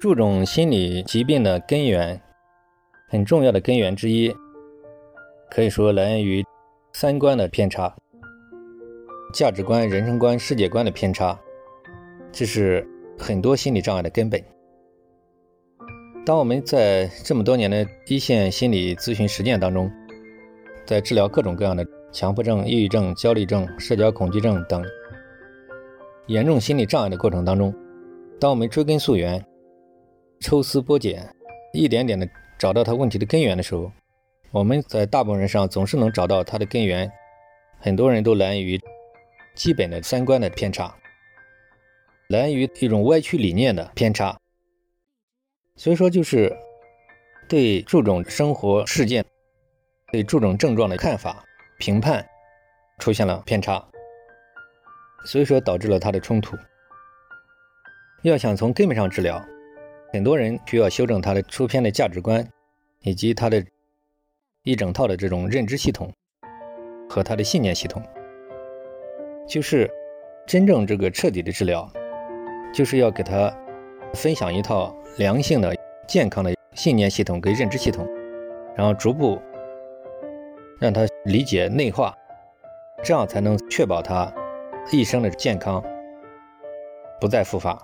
注重心理疾病的根源，很重要的根源之一，可以说来源于三观的偏差、价值观、人生观、世界观的偏差，这是很多心理障碍的根本。当我们在这么多年的一线心理咨询实践当中，在治疗各种各样的强迫症、抑郁症、焦虑症、社交恐惧症等严重心理障碍的过程当中，当我们追根溯源。抽丝剥茧，一点点的找到他问题的根源的时候，我们在大部分人上总是能找到他的根源。很多人都来源于基本的三观的偏差，来源于一种歪曲理念的偏差。所以说，就是对诸种生活事件、对诸种症状的看法、评判出现了偏差，所以说导致了他的冲突。要想从根本上治疗。很多人需要修正他的出偏的价值观，以及他的一整套的这种认知系统和他的信念系统。就是真正这个彻底的治疗，就是要给他分享一套良性的、健康的信念系统跟认知系统，然后逐步让他理解内化，这样才能确保他一生的健康不再复发。